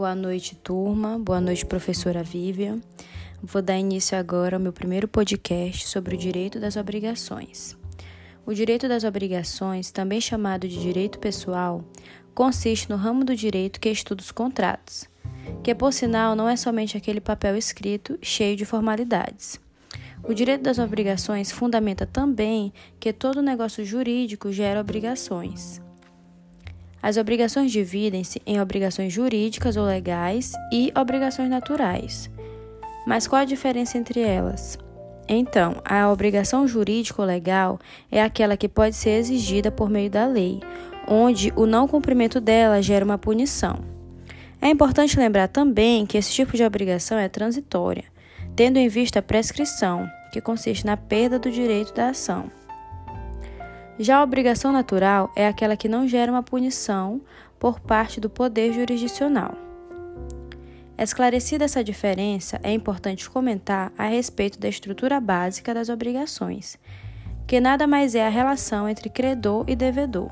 Boa noite, turma. Boa noite, professora Vivian. Vou dar início agora ao meu primeiro podcast sobre o direito das obrigações. O direito das obrigações, também chamado de direito pessoal, consiste no ramo do direito que estuda os contratos, que por sinal não é somente aquele papel escrito cheio de formalidades. O direito das obrigações fundamenta também que todo negócio jurídico gera obrigações. As obrigações dividem-se em obrigações jurídicas ou legais e obrigações naturais. Mas qual a diferença entre elas? Então, a obrigação jurídica ou legal é aquela que pode ser exigida por meio da lei, onde o não cumprimento dela gera uma punição. É importante lembrar também que esse tipo de obrigação é transitória, tendo em vista a prescrição, que consiste na perda do direito da ação. Já a obrigação natural é aquela que não gera uma punição por parte do poder jurisdicional. Esclarecida essa diferença, é importante comentar a respeito da estrutura básica das obrigações, que nada mais é a relação entre credor e devedor.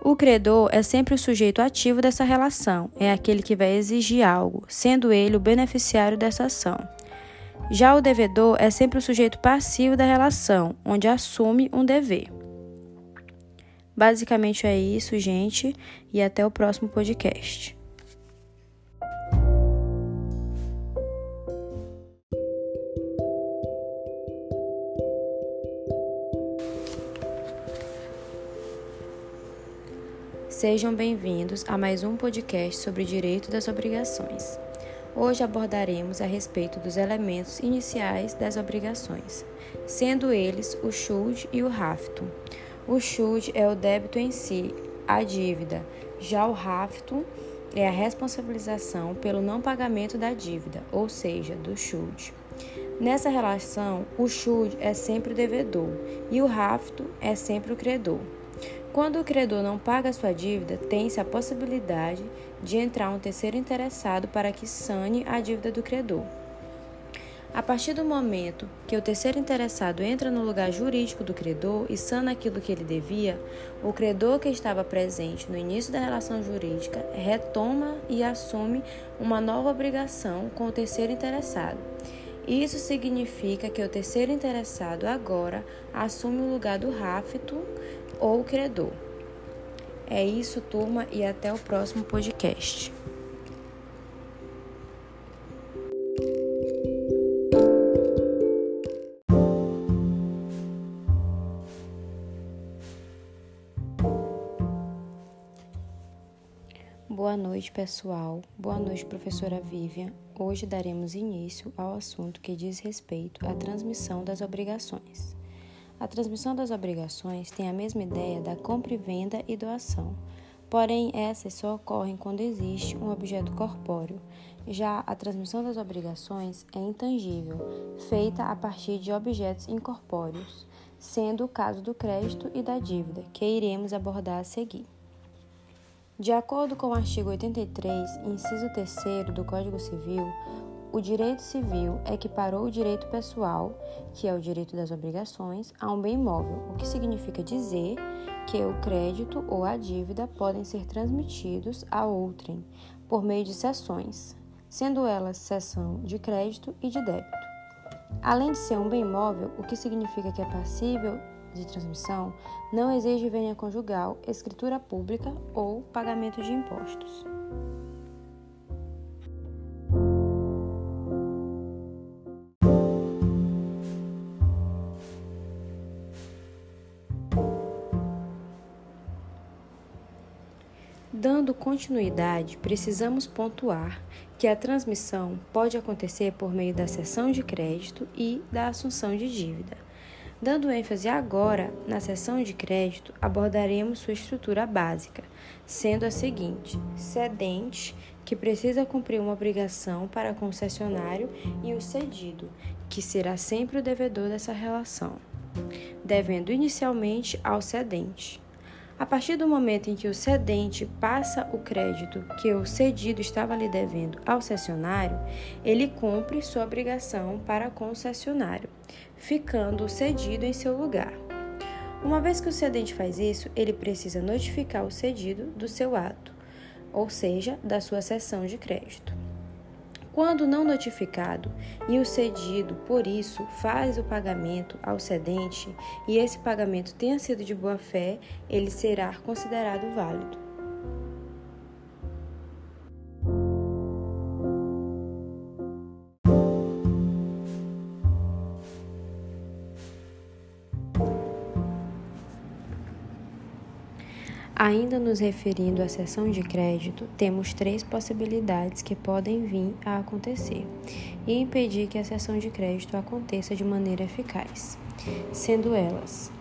O credor é sempre o sujeito ativo dessa relação, é aquele que vai exigir algo, sendo ele o beneficiário dessa ação. Já o devedor é sempre o sujeito passivo da relação, onde assume um dever. Basicamente é isso, gente, e até o próximo podcast. Sejam bem-vindos a mais um podcast sobre direito das obrigações. Hoje abordaremos a respeito dos elementos iniciais das obrigações, sendo eles o schuld e o rafto. O schuld é o débito em si, a dívida. Já o rafto é a responsabilização pelo não pagamento da dívida, ou seja, do schuld. Nessa relação, o schuld é sempre o devedor e o rafto é sempre o credor. Quando o credor não paga sua dívida, tem-se a possibilidade de entrar um terceiro interessado para que sane a dívida do credor. A partir do momento que o terceiro interessado entra no lugar jurídico do credor e sana aquilo que ele devia, o credor que estava presente no início da relação jurídica retoma e assume uma nova obrigação com o terceiro interessado. Isso significa que o terceiro interessado agora assume o lugar do rafto ou credor. É isso, turma, e até o próximo podcast. Boa noite, pessoal. Boa noite, professora Vivian. Hoje daremos início ao assunto que diz respeito à transmissão das obrigações. A transmissão das obrigações tem a mesma ideia da compra e venda e doação, porém essas só ocorrem quando existe um objeto corpóreo. Já a transmissão das obrigações é intangível, feita a partir de objetos incorpóreos, sendo o caso do crédito e da dívida, que iremos abordar a seguir. De acordo com o artigo 83, inciso 3 do Código Civil, o direito civil equiparou o direito pessoal, que é o direito das obrigações, a um bem imóvel, o que significa dizer que o crédito ou a dívida podem ser transmitidos a outrem por meio de cessões, sendo elas cessão de crédito e de débito. Além de ser um bem imóvel, o que significa que é passível de transmissão não exige vênia conjugal, escritura pública ou pagamento de impostos. Dando continuidade, precisamos pontuar que a transmissão pode acontecer por meio da cessão de crédito e da assunção de dívida. Dando ênfase agora na seção de crédito, abordaremos sua estrutura básica, sendo a seguinte: cedente, que precisa cumprir uma obrigação para concessionário, e o cedido, que será sempre o devedor dessa relação, devendo inicialmente ao cedente. A partir do momento em que o cedente passa o crédito que o cedido estava lhe devendo ao cessionário, ele cumpre sua obrigação para com o cessionário, ficando cedido em seu lugar. Uma vez que o cedente faz isso, ele precisa notificar o cedido do seu ato. ou seja, da sua cessão de crédito. Quando não notificado e o cedido, por isso, faz o pagamento ao cedente e esse pagamento tenha sido de boa fé, ele será considerado válido. Ainda nos referindo à cessão de crédito, temos três possibilidades que podem vir a acontecer e impedir que a cessão de crédito aconteça de maneira eficaz, sendo elas: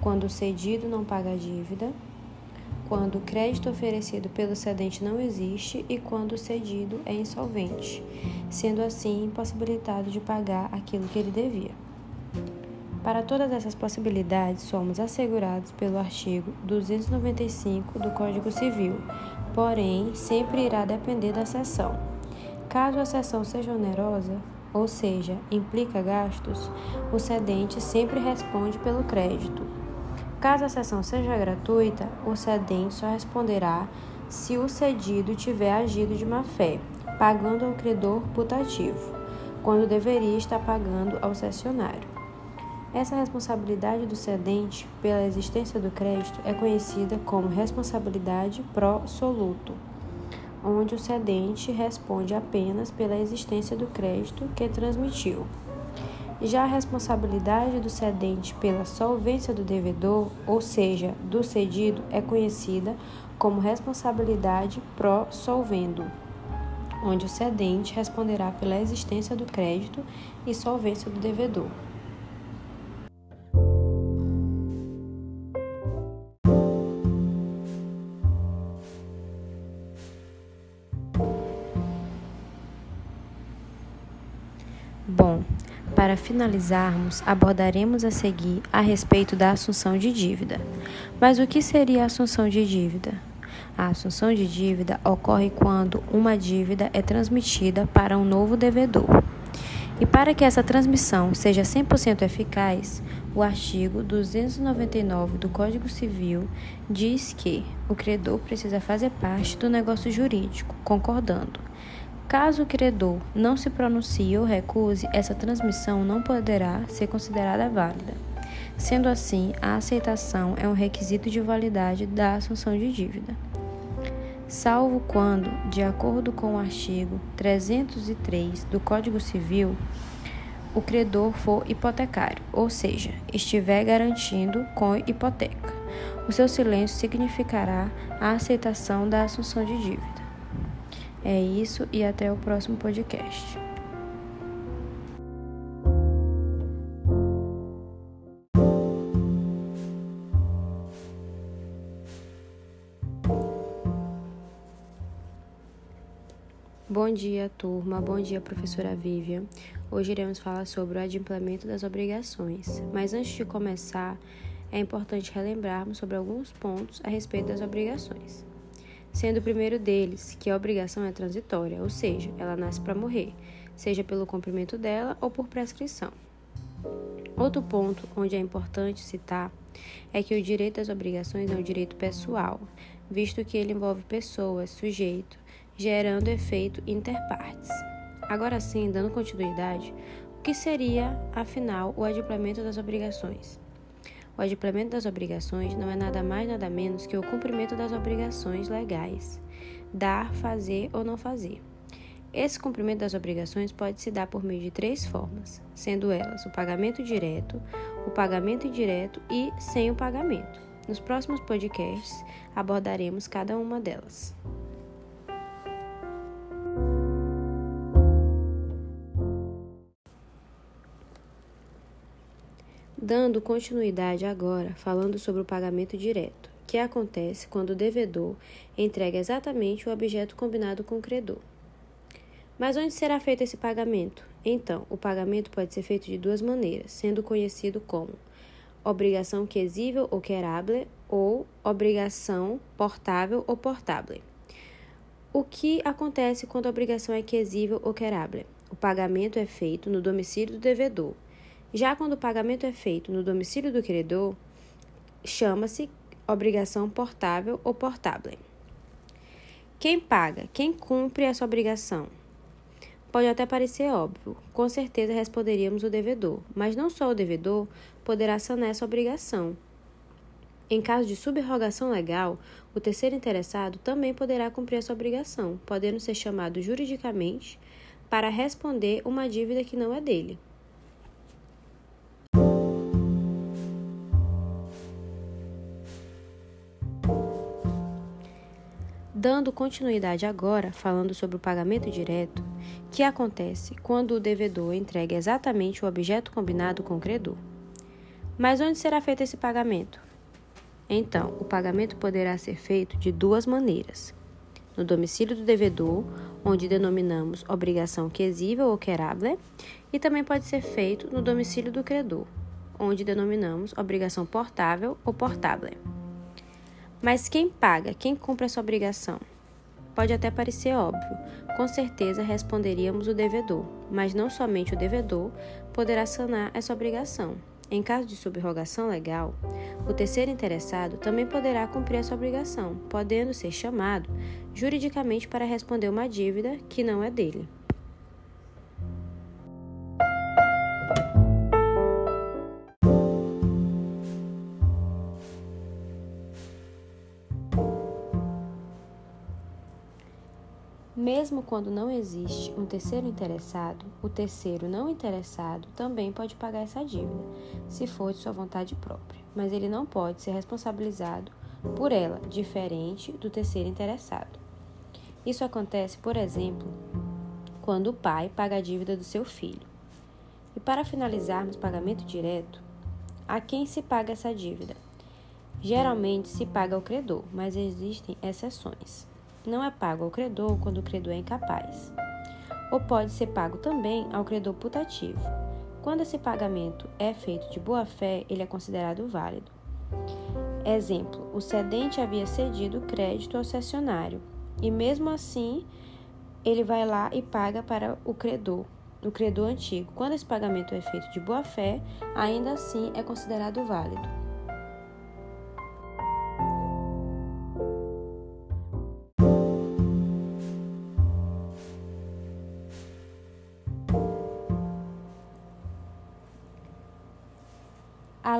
quando o cedido não paga a dívida, quando o crédito oferecido pelo cedente não existe e quando o cedido é insolvente, sendo assim impossibilitado de pagar aquilo que ele devia. Para todas essas possibilidades, somos assegurados pelo artigo 295 do Código Civil, porém, sempre irá depender da sessão. Caso a sessão seja onerosa, ou seja, implica gastos, o cedente sempre responde pelo crédito. Caso a sessão seja gratuita, o cedente só responderá se o cedido tiver agido de má fé, pagando ao credor putativo, quando deveria estar pagando ao cessionário. Essa responsabilidade do cedente pela existência do crédito é conhecida como responsabilidade pró-soluto, onde o cedente responde apenas pela existência do crédito que transmitiu. Já a responsabilidade do cedente pela solvência do devedor, ou seja, do cedido, é conhecida como responsabilidade pró-solvendo, onde o cedente responderá pela existência do crédito e solvência do devedor. Para finalizarmos, abordaremos a seguir a respeito da assunção de dívida. Mas o que seria a assunção de dívida? A assunção de dívida ocorre quando uma dívida é transmitida para um novo devedor. E para que essa transmissão seja 100% eficaz, o artigo 299 do Código Civil diz que o credor precisa fazer parte do negócio jurídico, concordando Caso o credor não se pronuncie ou recuse, essa transmissão não poderá ser considerada válida. Sendo assim, a aceitação é um requisito de validade da assunção de dívida. Salvo quando, de acordo com o artigo 303 do Código Civil, o credor for hipotecário, ou seja, estiver garantindo com hipoteca. O seu silêncio significará a aceitação da assunção de dívida. É isso e até o próximo podcast. Bom dia, turma. Bom dia, professora Vivian. Hoje iremos falar sobre o adimplemento das obrigações. Mas antes de começar, é importante relembrarmos sobre alguns pontos a respeito das obrigações sendo o primeiro deles que a obrigação é transitória, ou seja, ela nasce para morrer, seja pelo cumprimento dela ou por prescrição. Outro ponto onde é importante citar é que o direito às obrigações é um direito pessoal, visto que ele envolve pessoas, sujeito, gerando efeito interpartes. Agora sim, dando continuidade, o que seria, afinal, o adimplemento das obrigações? O adimplemento das obrigações não é nada mais nada menos que o cumprimento das obrigações legais, dar, fazer ou não fazer. Esse cumprimento das obrigações pode se dar por meio de três formas, sendo elas o pagamento direto, o pagamento indireto e sem o pagamento. Nos próximos podcasts abordaremos cada uma delas. Dando continuidade agora, falando sobre o pagamento direto, que acontece quando o devedor entrega exatamente o objeto combinado com o credor. Mas onde será feito esse pagamento? Então, o pagamento pode ser feito de duas maneiras, sendo conhecido como obrigação quesível ou querable ou obrigação portável ou portable. O que acontece quando a obrigação é quesível ou querable? O pagamento é feito no domicílio do devedor já quando o pagamento é feito no domicílio do credor, chama-se obrigação portável ou portável. Quem paga? Quem cumpre essa obrigação? Pode até parecer óbvio, com certeza responderíamos o devedor, mas não só o devedor poderá sanar essa obrigação. Em caso de subrogação legal, o terceiro interessado também poderá cumprir essa obrigação, podendo ser chamado juridicamente para responder uma dívida que não é dele. Dando continuidade agora, falando sobre o pagamento direto, que acontece quando o devedor entrega exatamente o objeto combinado com o credor. Mas onde será feito esse pagamento? Então, o pagamento poderá ser feito de duas maneiras: no domicílio do devedor, onde denominamos obrigação quesível ou querable, e também pode ser feito no domicílio do credor, onde denominamos obrigação portável ou portable. Mas quem paga, quem cumpre essa obrigação? Pode até parecer óbvio, com certeza responderíamos o devedor, mas não somente o devedor poderá sanar essa obrigação. Em caso de subrogação legal, o terceiro interessado também poderá cumprir essa obrigação, podendo ser chamado juridicamente para responder uma dívida que não é dele. Mesmo quando não existe um terceiro interessado, o terceiro não interessado também pode pagar essa dívida, se for de sua vontade própria, mas ele não pode ser responsabilizado por ela, diferente do terceiro interessado. Isso acontece, por exemplo, quando o pai paga a dívida do seu filho. E para finalizarmos pagamento direto, a quem se paga essa dívida? Geralmente se paga ao credor, mas existem exceções não é pago ao credor quando o credor é incapaz. Ou pode ser pago também ao credor putativo. Quando esse pagamento é feito de boa fé, ele é considerado válido. Exemplo: o cedente havia cedido crédito ao cessionário e, mesmo assim, ele vai lá e paga para o credor, o credor antigo. Quando esse pagamento é feito de boa fé, ainda assim é considerado válido.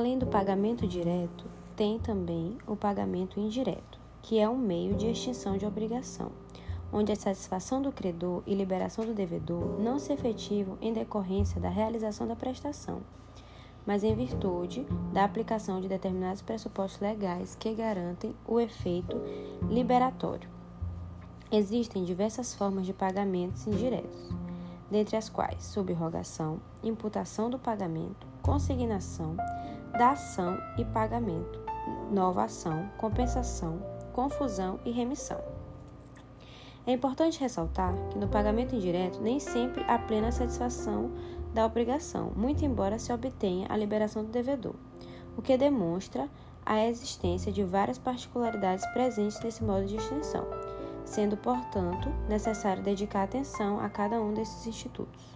Além do pagamento direto, tem também o pagamento indireto, que é um meio de extinção de obrigação, onde a satisfação do credor e liberação do devedor não se efetivam em decorrência da realização da prestação, mas em virtude da aplicação de determinados pressupostos legais que garantem o efeito liberatório. Existem diversas formas de pagamentos indiretos, dentre as quais subrogação, imputação do pagamento, consignação, da ação e pagamento, nova ação, compensação, confusão e remissão. É importante ressaltar que no pagamento indireto nem sempre há plena satisfação da obrigação, muito embora se obtenha a liberação do devedor, o que demonstra a existência de várias particularidades presentes nesse modo de extinção, sendo, portanto, necessário dedicar atenção a cada um desses institutos.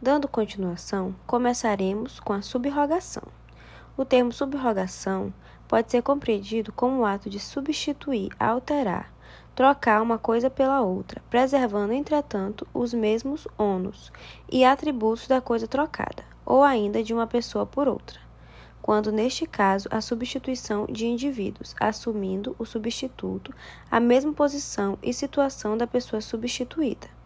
Dando continuação, começaremos com a subrogação. O termo subrogação pode ser compreendido como o ato de substituir, alterar, trocar uma coisa pela outra, preservando, entretanto, os mesmos ônus e atributos da coisa trocada, ou ainda de uma pessoa por outra. Quando, neste caso, a substituição de indivíduos, assumindo o substituto a mesma posição e situação da pessoa substituída.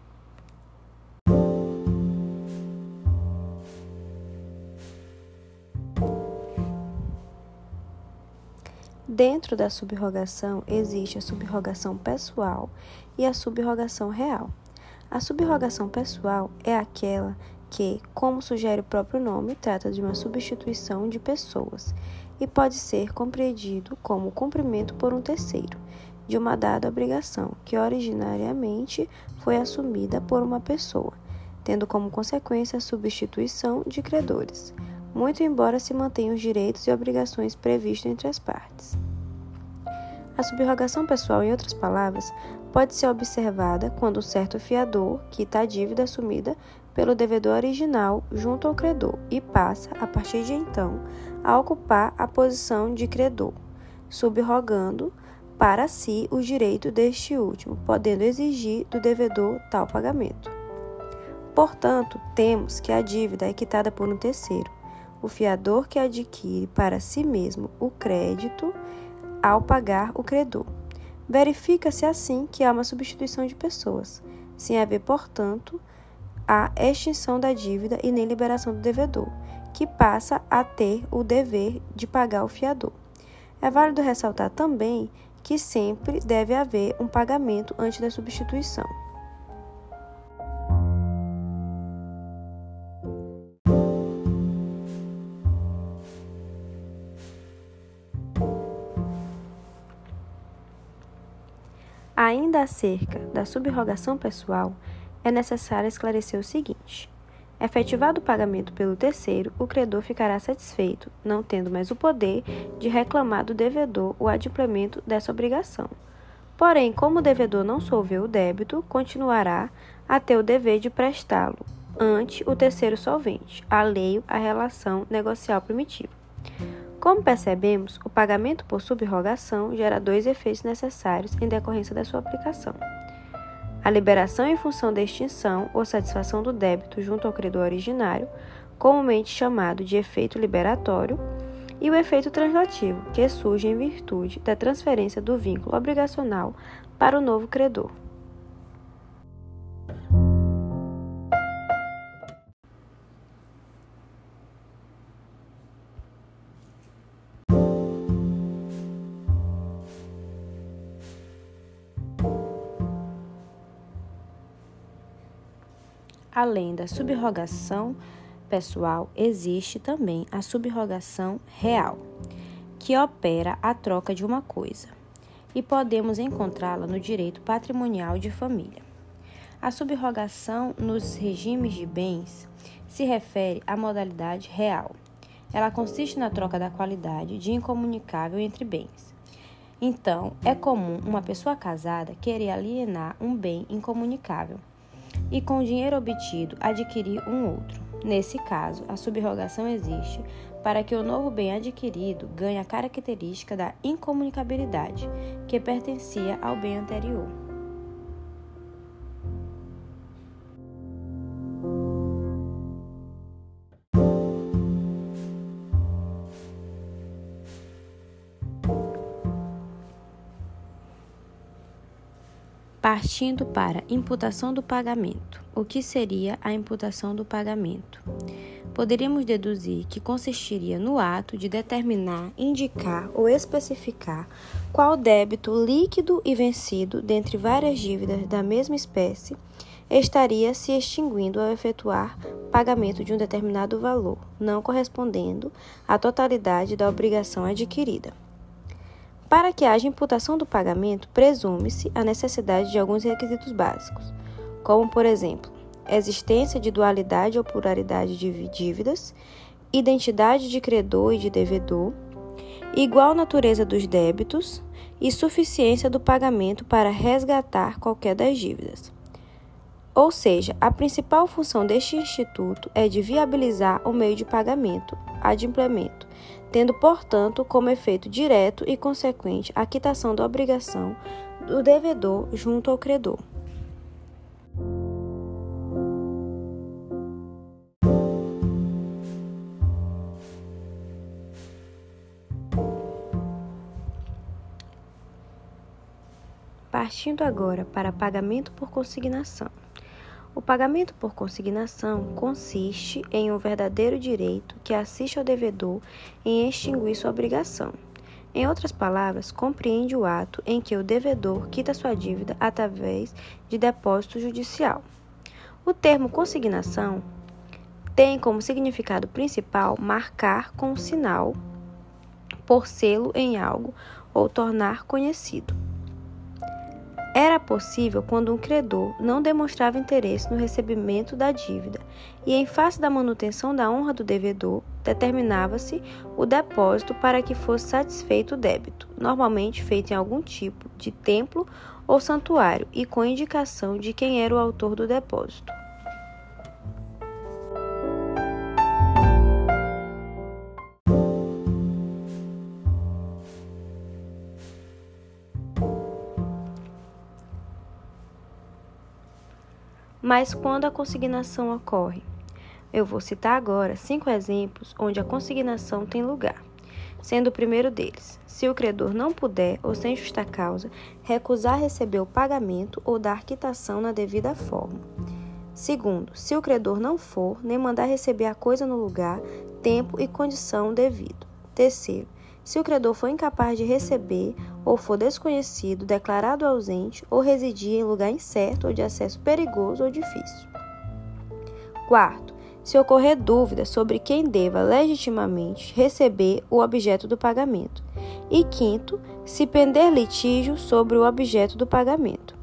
Dentro da subrogação existe a subrogação pessoal e a subrogação real. A subrogação pessoal é aquela que, como sugere o próprio nome, trata de uma substituição de pessoas e pode ser compreendido como cumprimento por um terceiro de uma dada obrigação que originariamente foi assumida por uma pessoa, tendo como consequência a substituição de credores muito embora se mantenham os direitos e obrigações previstos entre as partes. A subrogação pessoal, em outras palavras, pode ser observada quando um certo fiador quita a dívida assumida pelo devedor original junto ao credor e passa, a partir de então, a ocupar a posição de credor, subrogando para si o direito deste último, podendo exigir do devedor tal pagamento. Portanto, temos que a dívida é quitada por um terceiro, o fiador que adquire para si mesmo o crédito ao pagar o credor. Verifica-se assim que há uma substituição de pessoas, sem haver, portanto, a extinção da dívida e nem liberação do devedor, que passa a ter o dever de pagar o fiador. É válido ressaltar também que sempre deve haver um pagamento antes da substituição. Ainda acerca da subrogação pessoal, é necessário esclarecer o seguinte: efetivado o pagamento pelo terceiro, o credor ficará satisfeito, não tendo mais o poder de reclamar do devedor o adimplemento dessa obrigação. Porém, como o devedor não solveu o débito, continuará a ter o dever de prestá-lo ante o terceiro solvente, alheio à relação negocial primitiva. Como percebemos, o pagamento por subrogação gera dois efeitos necessários em decorrência da sua aplicação. A liberação em função da extinção ou satisfação do débito junto ao credor originário, comumente chamado de efeito liberatório, e o efeito translativo, que surge em virtude da transferência do vínculo obrigacional para o novo credor. Além da subrogação pessoal, existe também a subrogação real, que opera a troca de uma coisa, e podemos encontrá-la no direito patrimonial de família. A subrogação nos regimes de bens se refere à modalidade real. Ela consiste na troca da qualidade de incomunicável entre bens. Então, é comum uma pessoa casada querer alienar um bem incomunicável e com o dinheiro obtido adquirir um outro. Nesse caso, a subrogação existe para que o novo bem adquirido ganhe a característica da incomunicabilidade, que pertencia ao bem anterior. Partindo para imputação do pagamento. O que seria a imputação do pagamento? Poderíamos deduzir que consistiria no ato de determinar, indicar ou especificar qual débito líquido e vencido dentre várias dívidas da mesma espécie estaria se extinguindo ao efetuar pagamento de um determinado valor, não correspondendo à totalidade da obrigação adquirida. Para que haja imputação do pagamento, presume-se a necessidade de alguns requisitos básicos, como, por exemplo, existência de dualidade ou pluralidade de dívidas, identidade de credor e de devedor, igual natureza dos débitos e suficiência do pagamento para resgatar qualquer das dívidas. Ou seja, a principal função deste instituto é de viabilizar o meio de pagamento, adimplemento, tendo, portanto, como efeito direto e consequente a quitação da obrigação do devedor junto ao credor. Partindo agora para pagamento por consignação. O pagamento por consignação consiste em um verdadeiro direito que assiste ao devedor em extinguir sua obrigação. Em outras palavras, compreende o ato em que o devedor quita sua dívida através de depósito judicial. O termo consignação tem como significado principal marcar com um sinal, por selo em algo ou tornar conhecido. Era possível quando um credor não demonstrava interesse no recebimento da dívida e, em face da manutenção da honra do devedor, determinava-se o depósito para que fosse satisfeito o débito, normalmente feito em algum tipo de templo ou santuário e com indicação de quem era o autor do depósito. Mas quando a consignação ocorre? Eu vou citar agora cinco exemplos onde a consignação tem lugar sendo o primeiro deles, se o credor não puder, ou sem justa causa, recusar receber o pagamento ou dar quitação na devida forma. Segundo, se o credor não for, nem mandar receber a coisa no lugar, tempo e condição devido. Terceiro, se o credor for incapaz de receber ou for desconhecido, declarado ausente ou residir em lugar incerto ou de acesso perigoso ou difícil. Quarto, se ocorrer dúvida sobre quem deva legitimamente receber o objeto do pagamento. E quinto, se pender litígio sobre o objeto do pagamento.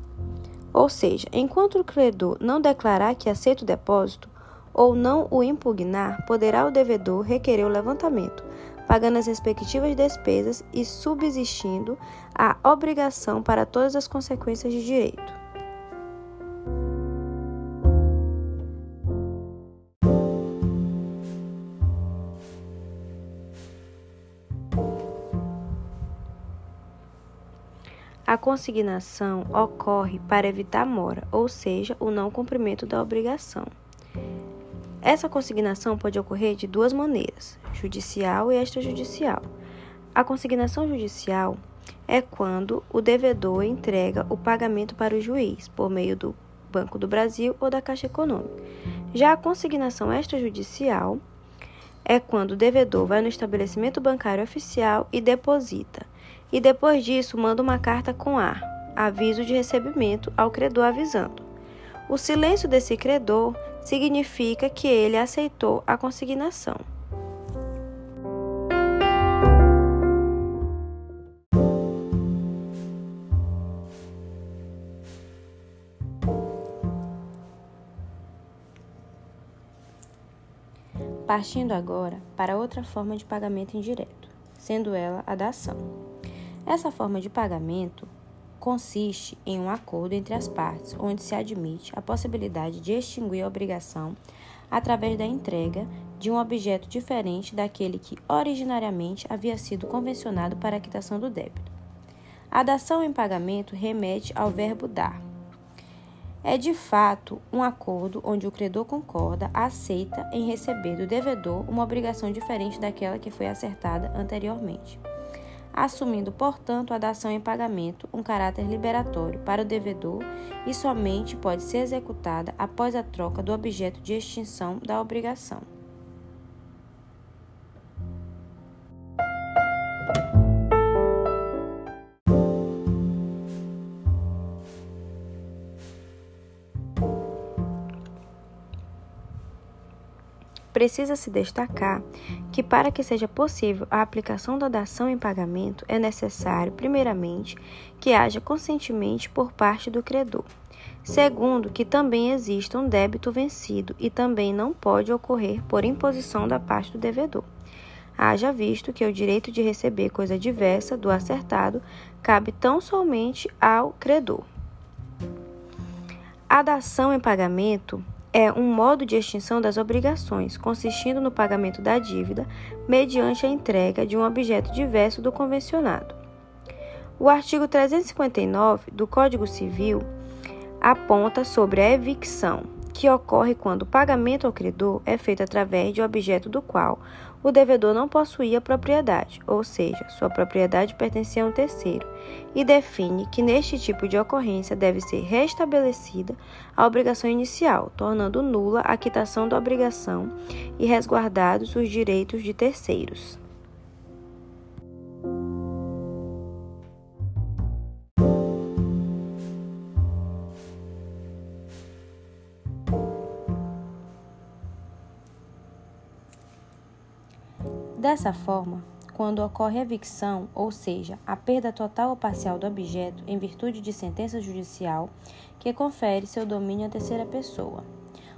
Ou seja, enquanto o credor não declarar que aceita o depósito ou não o impugnar, poderá o devedor requerer o levantamento, pagando as respectivas despesas e subsistindo a obrigação para todas as consequências de direito. A consignação ocorre para evitar mora, ou seja, o não cumprimento da obrigação. Essa consignação pode ocorrer de duas maneiras, judicial e extrajudicial. A consignação judicial é quando o devedor entrega o pagamento para o juiz por meio do Banco do Brasil ou da Caixa Econômica. Já a consignação extrajudicial é quando o devedor vai no estabelecimento bancário oficial e deposita e depois disso manda uma carta com ar, aviso de recebimento ao credor avisando. O silêncio desse credor significa que ele aceitou a consignação. Partindo agora para outra forma de pagamento indireto, sendo ela a da ação. Essa forma de pagamento consiste em um acordo entre as partes, onde se admite a possibilidade de extinguir a obrigação através da entrega de um objeto diferente daquele que originariamente havia sido convencionado para a quitação do débito. A dação em pagamento remete ao verbo dar. É de fato um acordo onde o credor concorda, aceita em receber do devedor uma obrigação diferente daquela que foi acertada anteriormente assumindo, portanto, a dação em pagamento um caráter liberatório para o devedor e somente pode ser executada após a troca do objeto de extinção da obrigação. Precisa-se destacar que, para que seja possível a aplicação da dação em pagamento, é necessário, primeiramente, que haja consentimento por parte do credor. Segundo, que também exista um débito vencido e também não pode ocorrer por imposição da parte do devedor. Haja visto que o direito de receber coisa diversa do acertado cabe tão somente ao credor. A dação em pagamento é um modo de extinção das obrigações, consistindo no pagamento da dívida mediante a entrega de um objeto diverso do convencionado. O artigo 359 do Código Civil aponta sobre a evicção, que ocorre quando o pagamento ao credor é feito através de objeto do qual o devedor não possuía propriedade, ou seja, sua propriedade pertencia a um terceiro, e define que neste tipo de ocorrência deve ser restabelecida a obrigação inicial, tornando nula a quitação da obrigação e resguardados os direitos de terceiros. Dessa forma, quando ocorre evicção, ou seja, a perda total ou parcial do objeto em virtude de sentença judicial que confere seu domínio à terceira pessoa,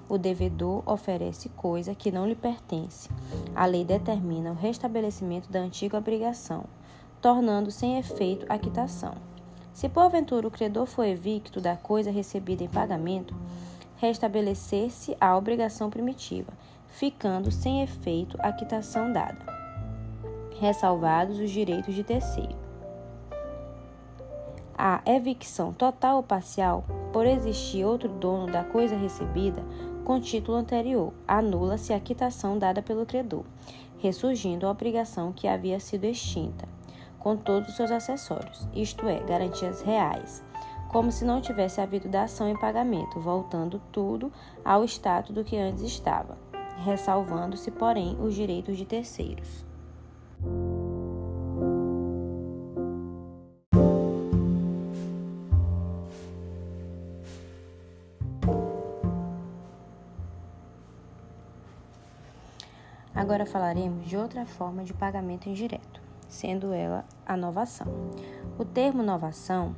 o devedor oferece coisa que não lhe pertence. A lei determina o restabelecimento da antiga obrigação, tornando sem efeito a quitação. Se porventura o credor for evicto da coisa recebida em pagamento, restabelecer-se a obrigação primitiva, ficando sem efeito a quitação dada ressalvados os direitos de terceiro. a evicção total ou parcial, por existir outro dono da coisa recebida com título anterior, anula-se a quitação dada pelo credor, ressurgindo a obrigação que havia sido extinta, com todos os seus acessórios, isto é, garantias reais, como se não tivesse havido dação em pagamento, voltando tudo ao status do que antes estava, ressalvando-se, porém, os direitos de terceiros. Agora falaremos de outra forma de pagamento indireto, sendo ela a novação. O termo novação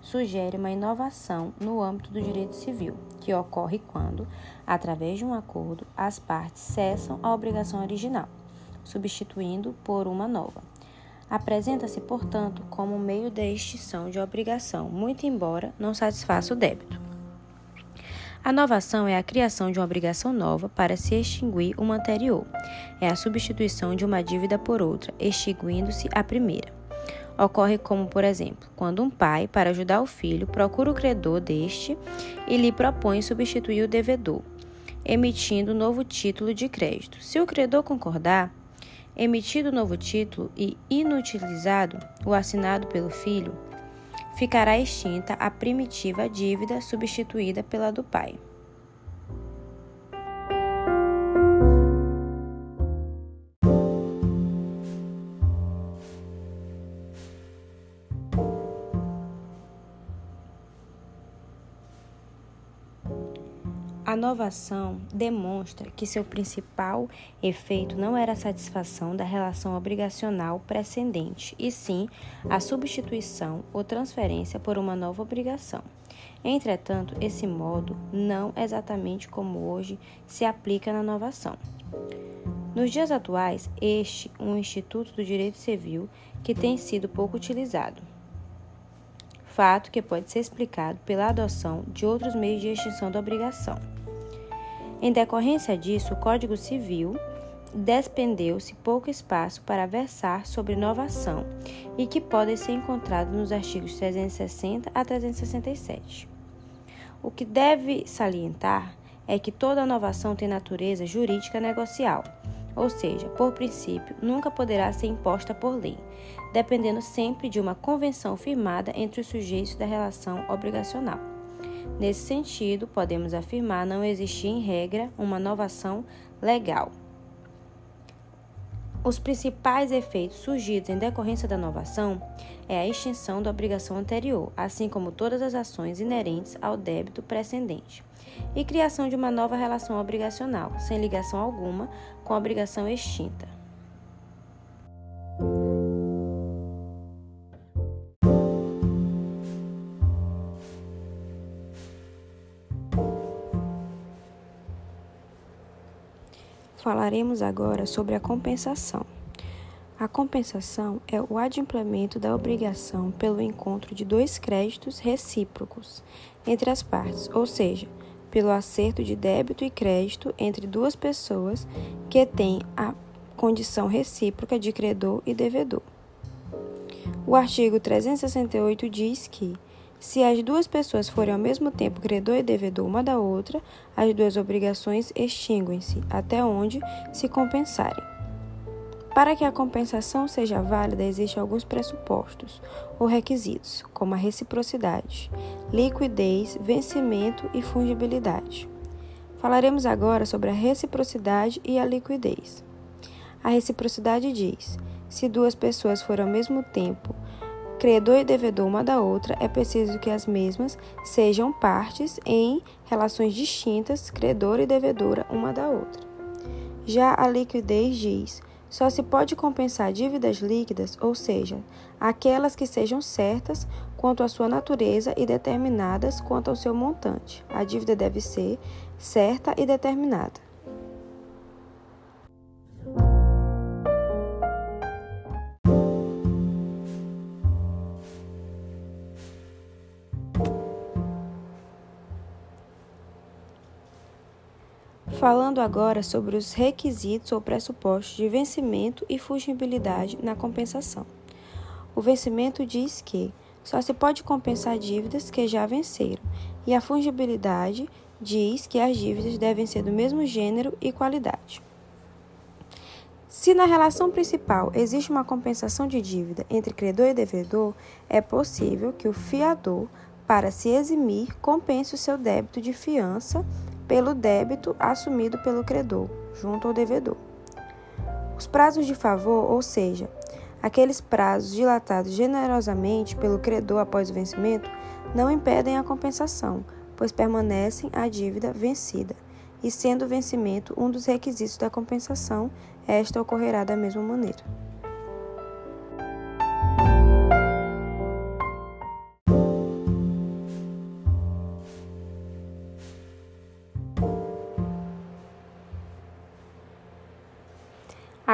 sugere uma inovação no âmbito do direito civil, que ocorre quando, através de um acordo, as partes cessam a obrigação original, substituindo por uma nova. Apresenta-se, portanto, como um meio de extinção de obrigação, muito embora não satisfaça o débito. A novação é a criação de uma obrigação nova para se extinguir uma anterior. É a substituição de uma dívida por outra, extinguindo-se a primeira. Ocorre como, por exemplo, quando um pai, para ajudar o filho, procura o credor deste e lhe propõe substituir o devedor, emitindo novo título de crédito. Se o credor concordar, emitido novo título e inutilizado o assinado pelo filho, ficará extinta a primitiva dívida substituída pela do pai. Novação demonstra que seu principal efeito não era a satisfação da relação obrigacional precedente, e sim a substituição ou transferência por uma nova obrigação. Entretanto, esse modo não exatamente como hoje se aplica na novação. Nos dias atuais, este é um instituto do direito civil que tem sido pouco utilizado fato que pode ser explicado pela adoção de outros meios de extinção da obrigação. Em decorrência disso, o Código Civil despendeu-se pouco espaço para versar sobre inovação e que podem ser encontrados nos artigos 360 a 367. O que deve salientar é que toda inovação tem natureza jurídica negocial, ou seja, por princípio, nunca poderá ser imposta por lei, dependendo sempre de uma convenção firmada entre os sujeitos da relação obrigacional. Nesse sentido, podemos afirmar não existir em regra uma inovação legal. Os principais efeitos surgidos em decorrência da inovação é a extinção da obrigação anterior, assim como todas as ações inerentes ao débito precedente, e criação de uma nova relação obrigacional, sem ligação alguma com a obrigação extinta. Falaremos agora sobre a compensação. A compensação é o adimplemento da obrigação pelo encontro de dois créditos recíprocos entre as partes, ou seja, pelo acerto de débito e crédito entre duas pessoas que têm a condição recíproca de credor e devedor. O artigo 368 diz que se as duas pessoas forem ao mesmo tempo credor e devedor uma da outra, as duas obrigações extinguem-se até onde se compensarem. Para que a compensação seja válida, existem alguns pressupostos ou requisitos, como a reciprocidade, liquidez, vencimento e fungibilidade. Falaremos agora sobre a reciprocidade e a liquidez. A reciprocidade diz: se duas pessoas forem ao mesmo tempo credor e devedor uma da outra, é preciso que as mesmas sejam partes em relações distintas, credor e devedora uma da outra. Já a liquidez diz: só se pode compensar dívidas líquidas, ou seja, aquelas que sejam certas quanto à sua natureza e determinadas quanto ao seu montante. A dívida deve ser certa e determinada. Falando agora sobre os requisitos ou pressupostos de vencimento e fugibilidade na compensação. O vencimento diz que só se pode compensar dívidas que já venceram, e a fungibilidade diz que as dívidas devem ser do mesmo gênero e qualidade. Se na relação principal existe uma compensação de dívida entre credor e devedor, é possível que o fiador, para se eximir, compense o seu débito de fiança pelo débito assumido pelo credor, junto ao devedor. Os prazos de favor, ou seja, aqueles prazos dilatados generosamente pelo credor após o vencimento, não impedem a compensação, pois permanecem a dívida vencida, e sendo o vencimento um dos requisitos da compensação, esta ocorrerá da mesma maneira.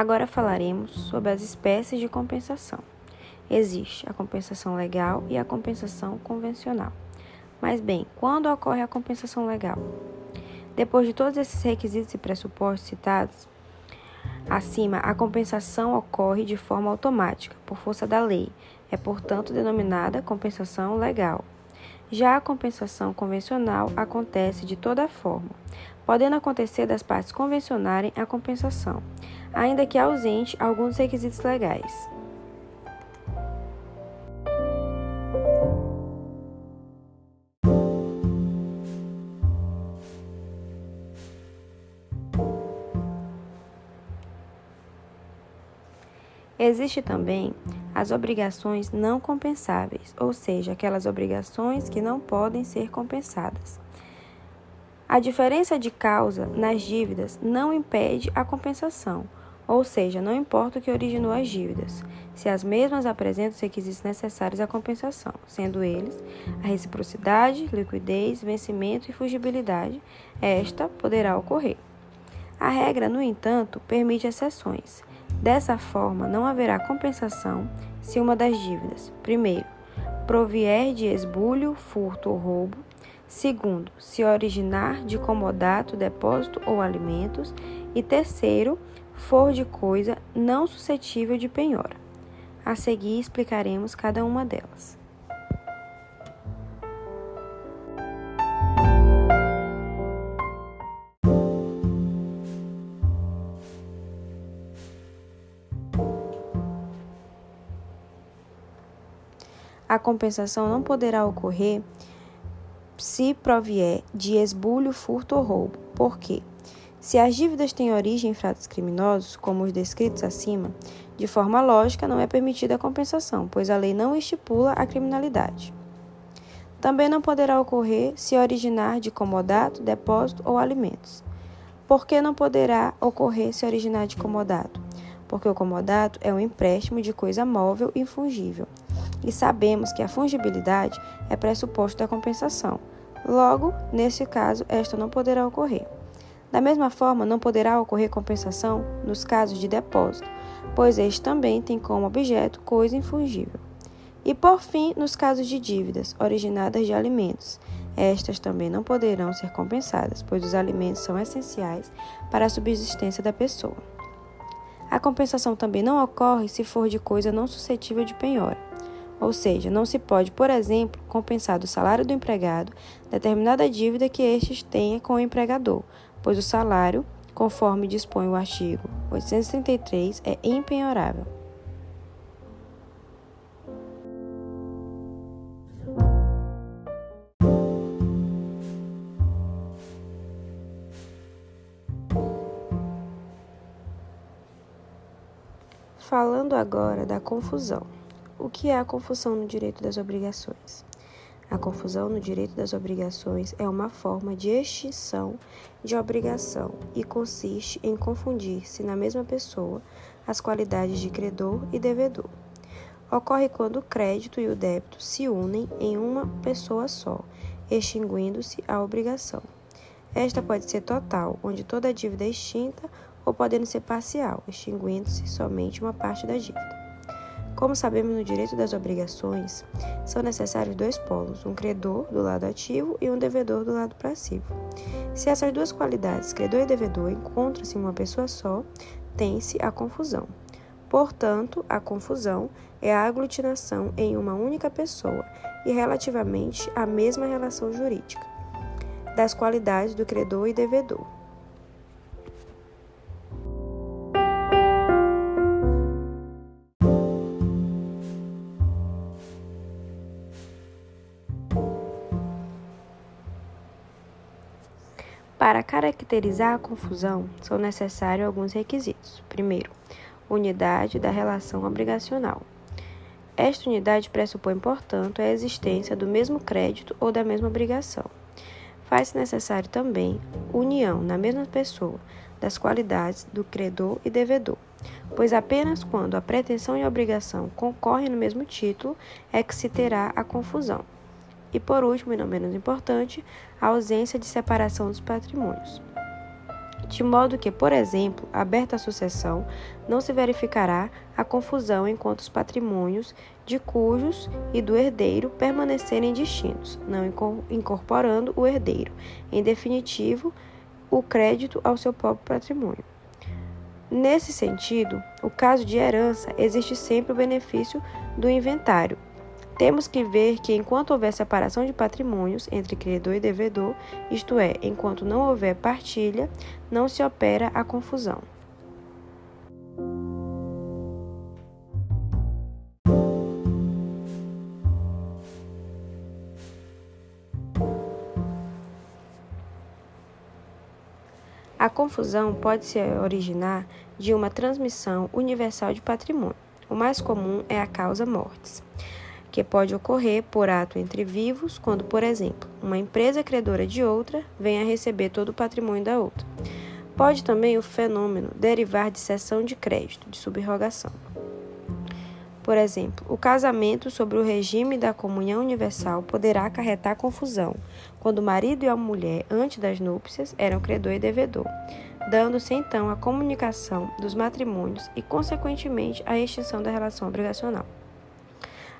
Agora falaremos sobre as espécies de compensação. Existe a compensação legal e a compensação convencional. Mas bem, quando ocorre a compensação legal? Depois de todos esses requisitos e pressupostos citados acima, a compensação ocorre de forma automática, por força da lei. É, portanto, denominada compensação legal. Já a compensação convencional acontece de toda forma, podendo acontecer das partes convencionarem a compensação, ainda que ausente alguns requisitos legais. Existe também as obrigações não compensáveis, ou seja, aquelas obrigações que não podem ser compensadas. A diferença de causa nas dívidas não impede a compensação, ou seja, não importa o que originou as dívidas, se as mesmas apresentam os requisitos necessários à compensação, sendo eles a reciprocidade, liquidez, vencimento e fugibilidade, esta poderá ocorrer. A regra, no entanto, permite exceções. Dessa forma, não haverá compensação se uma das dívidas, primeiro, provier de esbulho, furto ou roubo, segundo, se originar de comodato, depósito ou alimentos, e terceiro, for de coisa não suscetível de penhora. A seguir explicaremos cada uma delas. A compensação não poderá ocorrer se provier de esbulho, furto ou roubo. Por quê? Se as dívidas têm origem em fatos criminosos, como os descritos acima, de forma lógica não é permitida a compensação, pois a lei não estipula a criminalidade. Também não poderá ocorrer se originar de comodato, depósito ou alimentos. Por que não poderá ocorrer se originar de comodato? Porque o comodato é um empréstimo de coisa móvel e fungível, e sabemos que a fungibilidade é pressuposto da compensação. Logo, nesse caso, esta não poderá ocorrer. Da mesma forma, não poderá ocorrer compensação nos casos de depósito, pois este também tem como objeto coisa infungível. E por fim, nos casos de dívidas originadas de alimentos, estas também não poderão ser compensadas, pois os alimentos são essenciais para a subsistência da pessoa. A compensação também não ocorre se for de coisa não suscetível de penhora. Ou seja, não se pode, por exemplo, compensar do salário do empregado determinada dívida que este tenha com o empregador, pois o salário, conforme dispõe o artigo 833, é impenhorável. Falando agora da confusão. O que é a confusão no direito das obrigações? A confusão no direito das obrigações é uma forma de extinção de obrigação e consiste em confundir-se na mesma pessoa as qualidades de credor e devedor. Ocorre quando o crédito e o débito se unem em uma pessoa só, extinguindo-se a obrigação. Esta pode ser total, onde toda a dívida é extinta, ou podendo ser parcial, extinguindo-se somente uma parte da dívida. Como sabemos no direito das obrigações, são necessários dois polos, um credor do lado ativo e um devedor do lado passivo. Se essas duas qualidades, credor e devedor, encontram-se em uma pessoa só, tem-se a confusão. Portanto, a confusão é a aglutinação em uma única pessoa e relativamente a mesma relação jurídica das qualidades do credor e devedor. Para caracterizar a confusão, são necessários alguns requisitos. Primeiro, unidade da relação obrigacional. Esta unidade pressupõe, portanto, a existência do mesmo crédito ou da mesma obrigação. Faz-se necessário também união na mesma pessoa das qualidades do credor e devedor, pois apenas quando a pretensão e a obrigação concorrem no mesmo título é que se terá a confusão. E por último, e não menos importante, a ausência de separação dos patrimônios de modo que, por exemplo, aberta a sucessão, não se verificará a confusão enquanto os patrimônios de cujos e do herdeiro permanecerem distintos, não incorporando o herdeiro, em definitivo, o crédito ao seu próprio patrimônio. Nesse sentido, o caso de herança existe sempre o benefício do inventário, temos que ver que enquanto houver separação de patrimônios entre credor e devedor, isto é, enquanto não houver partilha, não se opera a confusão. A confusão pode se originar de uma transmissão universal de patrimônio. O mais comum é a causa mortes que pode ocorrer por ato entre vivos, quando, por exemplo, uma empresa credora de outra vem a receber todo o patrimônio da outra. Pode também o fenômeno derivar de cessão de crédito, de subrogação. Por exemplo, o casamento sobre o regime da comunhão universal poderá acarretar confusão, quando o marido e a mulher, antes das núpcias, eram credor e devedor, dando-se então a comunicação dos matrimônios e, consequentemente, a extinção da relação obrigacional.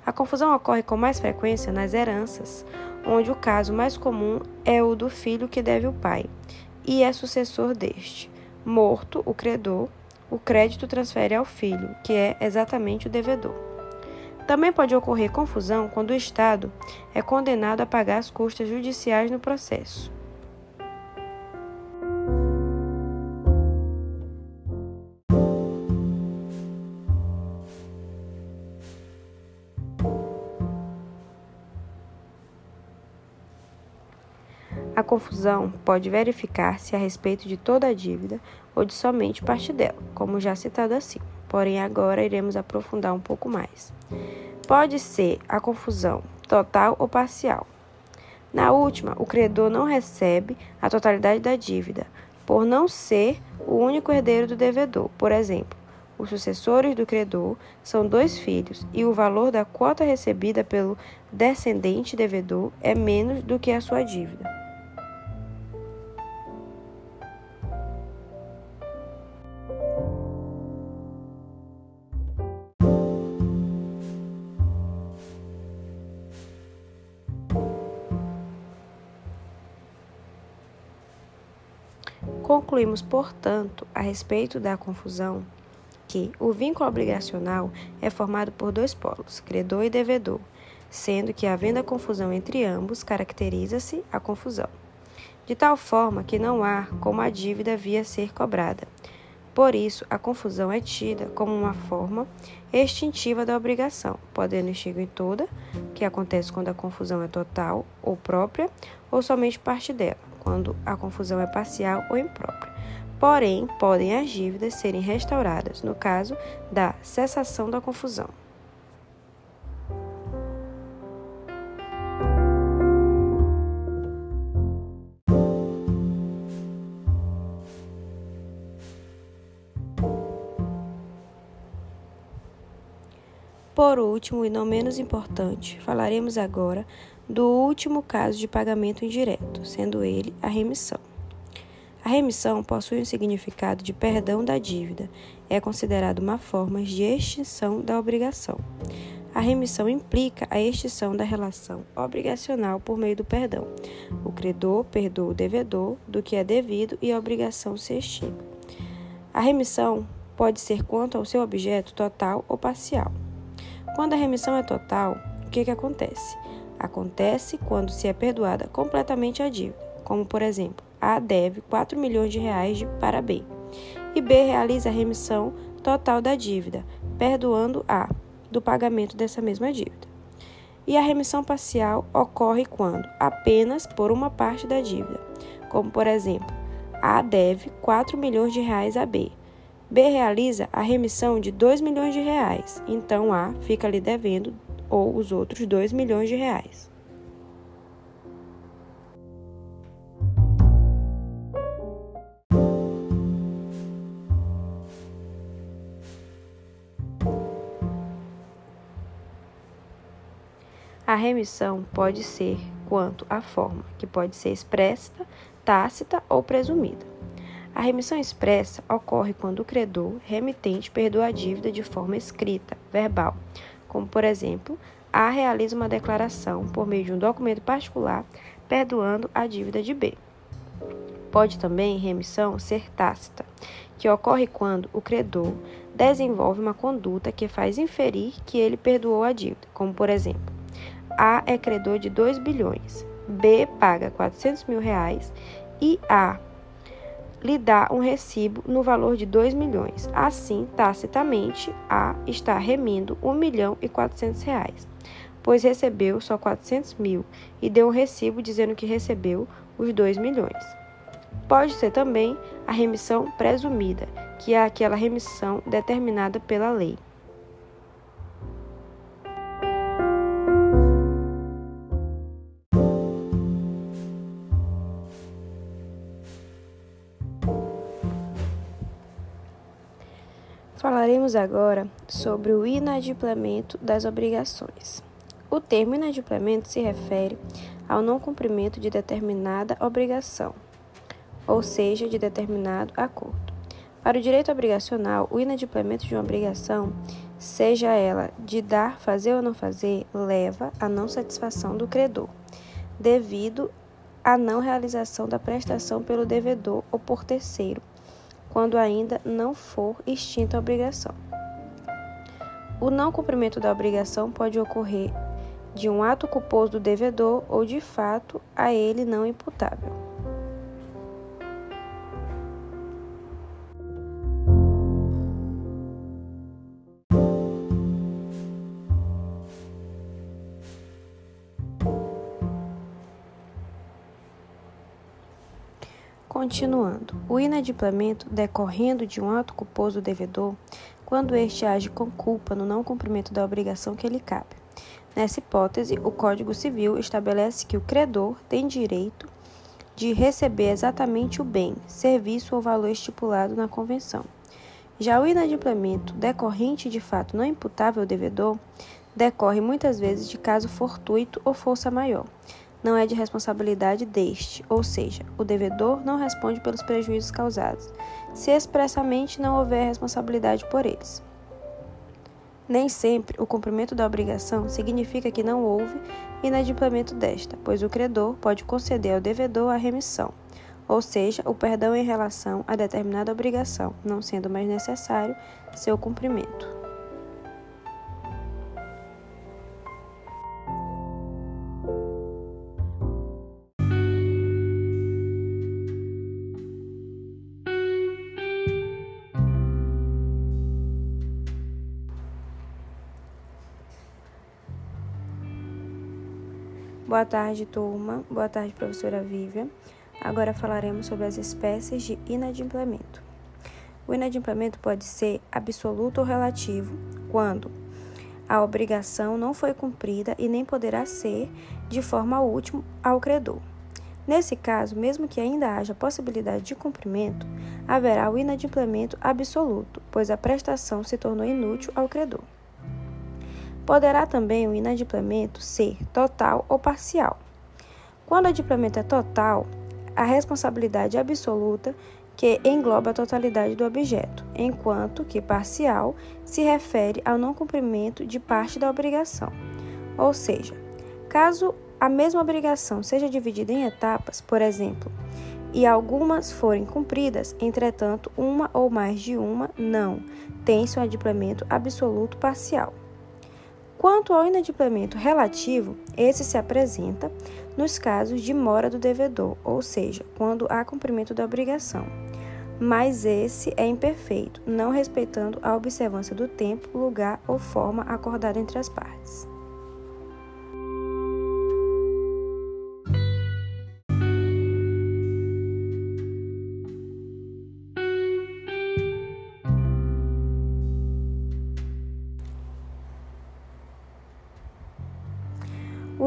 A confusão ocorre com mais frequência nas heranças, onde o caso mais comum é o do filho que deve o pai e é sucessor deste. Morto o credor, o crédito transfere ao filho, que é exatamente o devedor. Também pode ocorrer confusão quando o Estado é condenado a pagar as custas judiciais no processo. A confusão pode verificar-se a respeito de toda a dívida ou de somente parte dela, como já citado assim. Porém, agora iremos aprofundar um pouco mais. Pode ser a confusão total ou parcial. Na última, o credor não recebe a totalidade da dívida, por não ser o único herdeiro do devedor. Por exemplo, os sucessores do credor são dois filhos e o valor da quota recebida pelo descendente devedor é menos do que a sua dívida. Concluímos, portanto, a respeito da confusão, que o vínculo obrigacional é formado por dois polos, credor e devedor, sendo que, havendo a confusão entre ambos, caracteriza-se a confusão, de tal forma que não há como a dívida via ser cobrada. Por isso, a confusão é tida como uma forma extintiva da obrigação, podendo extinguir toda, que acontece quando a confusão é total ou própria, ou somente parte dela quando a confusão é parcial ou imprópria. Porém, podem as dívidas serem restauradas no caso da cessação da confusão. Por último, e não menos importante, falaremos agora do último caso de pagamento indireto, sendo ele a remissão. A remissão possui um significado de perdão da dívida, é considerado uma forma de extinção da obrigação. A remissão implica a extinção da relação obrigacional por meio do perdão. O credor perdoa o devedor do que é devido e a obrigação se extingue. A remissão pode ser quanto ao seu objeto total ou parcial. Quando a remissão é total, o que, que acontece? Acontece quando se é perdoada completamente a dívida, como por exemplo, A deve 4 milhões de reais para B, e B realiza a remissão total da dívida, perdoando A do pagamento dessa mesma dívida. E a remissão parcial ocorre quando apenas por uma parte da dívida, como por exemplo, A deve 4 milhões de reais a B. B realiza a remissão de 2 milhões de reais, então A fica lhe devendo ou os outros 2 milhões de reais. A remissão pode ser quanto à forma, que pode ser expressa, tácita ou presumida. A remissão expressa ocorre quando o credor remitente perdoa a dívida de forma escrita, verbal, como por exemplo, A realiza uma declaração por meio de um documento particular perdoando a dívida de B. Pode também remissão ser tácita, que ocorre quando o credor desenvolve uma conduta que faz inferir que ele perdoou a dívida, como por exemplo, A é credor de 2 bilhões, B paga 400 mil reais e A lhe dá um recibo no valor de 2 milhões. Assim, tacitamente, A está remindo 1 milhão e 400 reais, pois recebeu só 400 mil e deu um recibo dizendo que recebeu os 2 milhões. Pode ser também a remissão presumida, que é aquela remissão determinada pela lei. Falaremos agora sobre o inadimplemento das obrigações. O termo inadimplemento se refere ao não cumprimento de determinada obrigação, ou seja, de determinado acordo. Para o direito obrigacional, o inadimplemento de uma obrigação, seja ela de dar, fazer ou não fazer, leva à não satisfação do credor, devido à não realização da prestação pelo devedor ou por terceiro quando ainda não for extinta a obrigação. O não cumprimento da obrigação pode ocorrer de um ato culposo do devedor ou de fato a ele não imputável. Continuando, o inadimplemento decorrendo de um ato culposo do devedor, quando este age com culpa no não cumprimento da obrigação que lhe cabe. Nessa hipótese, o Código Civil estabelece que o credor tem direito de receber exatamente o bem, serviço ou valor estipulado na convenção. Já o inadimplemento decorrente de fato não imputável ao devedor decorre muitas vezes de caso fortuito ou força maior não é de responsabilidade deste, ou seja, o devedor não responde pelos prejuízos causados, se expressamente não houver responsabilidade por eles. Nem sempre o cumprimento da obrigação significa que não houve inadimplemento desta, pois o credor pode conceder ao devedor a remissão, ou seja, o perdão em relação a determinada obrigação, não sendo mais necessário seu cumprimento. Boa tarde, turma. Boa tarde, professora Vívia. Agora falaremos sobre as espécies de inadimplemento. O inadimplemento pode ser absoluto ou relativo, quando a obrigação não foi cumprida e nem poderá ser de forma última ao credor. Nesse caso, mesmo que ainda haja possibilidade de cumprimento, haverá o inadimplemento absoluto, pois a prestação se tornou inútil ao credor. Poderá também o inadimplemento ser total ou parcial. Quando o adimplemento é total, a responsabilidade absoluta que engloba a totalidade do objeto, enquanto que parcial se refere ao não cumprimento de parte da obrigação. Ou seja, caso a mesma obrigação seja dividida em etapas, por exemplo, e algumas forem cumpridas, entretanto, uma ou mais de uma não, tem-se um adimplemento absoluto parcial. Quanto ao inadimplemento relativo, esse se apresenta nos casos de mora do devedor, ou seja, quando há cumprimento da obrigação. Mas esse é imperfeito, não respeitando a observância do tempo, lugar ou forma acordada entre as partes.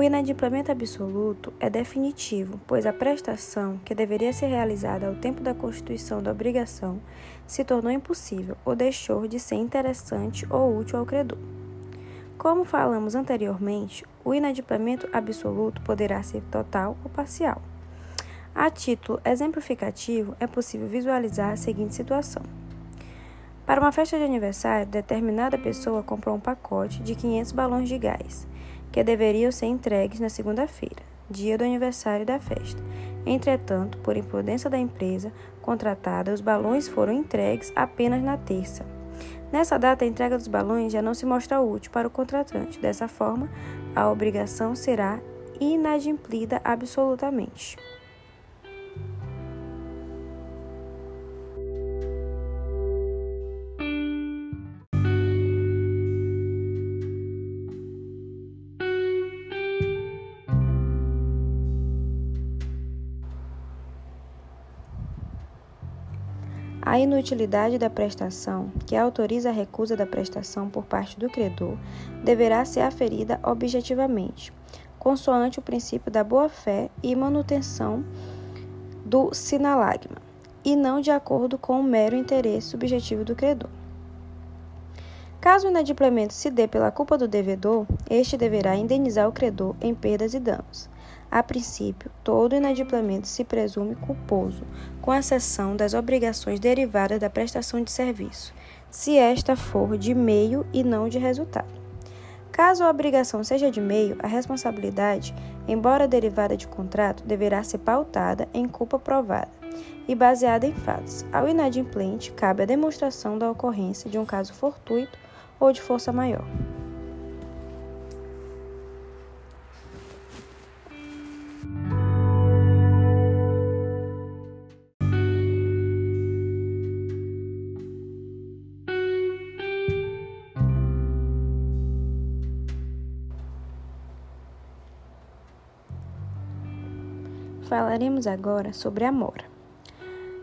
Inadimplemento absoluto é definitivo, pois a prestação, que deveria ser realizada ao tempo da constituição da obrigação, se tornou impossível ou deixou de ser interessante ou útil ao credor. Como falamos anteriormente, o inadimplemento absoluto poderá ser total ou parcial. A título exemplificativo, é possível visualizar a seguinte situação. Para uma festa de aniversário, determinada pessoa comprou um pacote de 500 balões de gás que deveriam ser entregues na segunda-feira, dia do aniversário da festa. Entretanto, por imprudência da empresa contratada, os balões foram entregues apenas na terça. Nessa data, a entrega dos balões já não se mostra útil para o contratante. Dessa forma, a obrigação será inadimplida absolutamente. A inutilidade da prestação, que autoriza a recusa da prestação por parte do credor, deverá ser aferida objetivamente, consoante o princípio da boa-fé e manutenção do sinalagma, e não de acordo com o mero interesse subjetivo do credor. Caso o inadimplemento se dê pela culpa do devedor, este deverá indenizar o credor em perdas e danos. A princípio, todo inadimplemento se presume culposo, com exceção das obrigações derivadas da prestação de serviço, se esta for de meio e não de resultado. Caso a obrigação seja de meio, a responsabilidade, embora derivada de contrato, deverá ser pautada em culpa provada e baseada em fatos. Ao inadimplente, cabe a demonstração da ocorrência de um caso fortuito ou de força maior. Falaremos agora sobre a mora.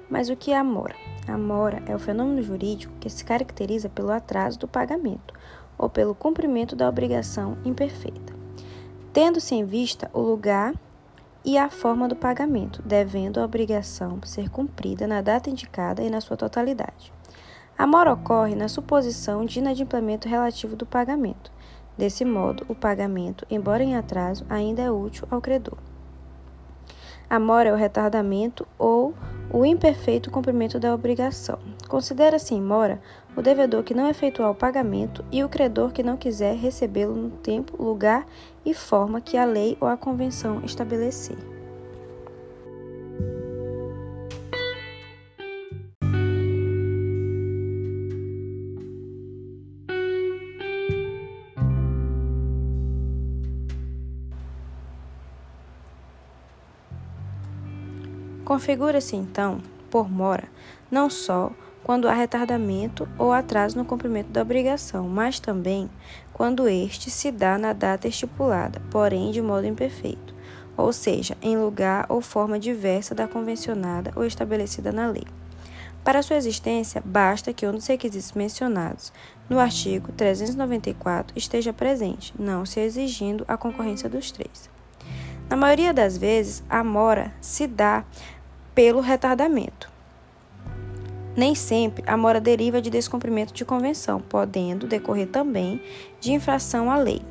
Mas o que é a mora? A mora é o fenômeno jurídico que se caracteriza pelo atraso do pagamento ou pelo cumprimento da obrigação imperfeita, tendo-se em vista o lugar e a forma do pagamento, devendo a obrigação ser cumprida na data indicada e na sua totalidade. A mora ocorre na suposição de inadimplemento relativo do pagamento. Desse modo, o pagamento, embora em atraso, ainda é útil ao credor. A mora é o retardamento ou o imperfeito cumprimento da obrigação. Considera-se em mora o devedor que não efetuar o pagamento e o credor que não quiser recebê-lo no tempo, lugar e forma que a lei ou a convenção estabelecer. Configura-se então, por mora, não só quando há retardamento ou atraso no cumprimento da obrigação, mas também quando este se dá na data estipulada, porém de modo imperfeito, ou seja, em lugar ou forma diversa da convencionada ou estabelecida na lei. Para sua existência, basta que um dos requisitos mencionados no artigo 394 esteja presente, não se exigindo a concorrência dos três. Na maioria das vezes, a mora se dá pelo retardamento. Nem sempre a mora deriva de descumprimento de convenção, podendo decorrer também de infração à lei.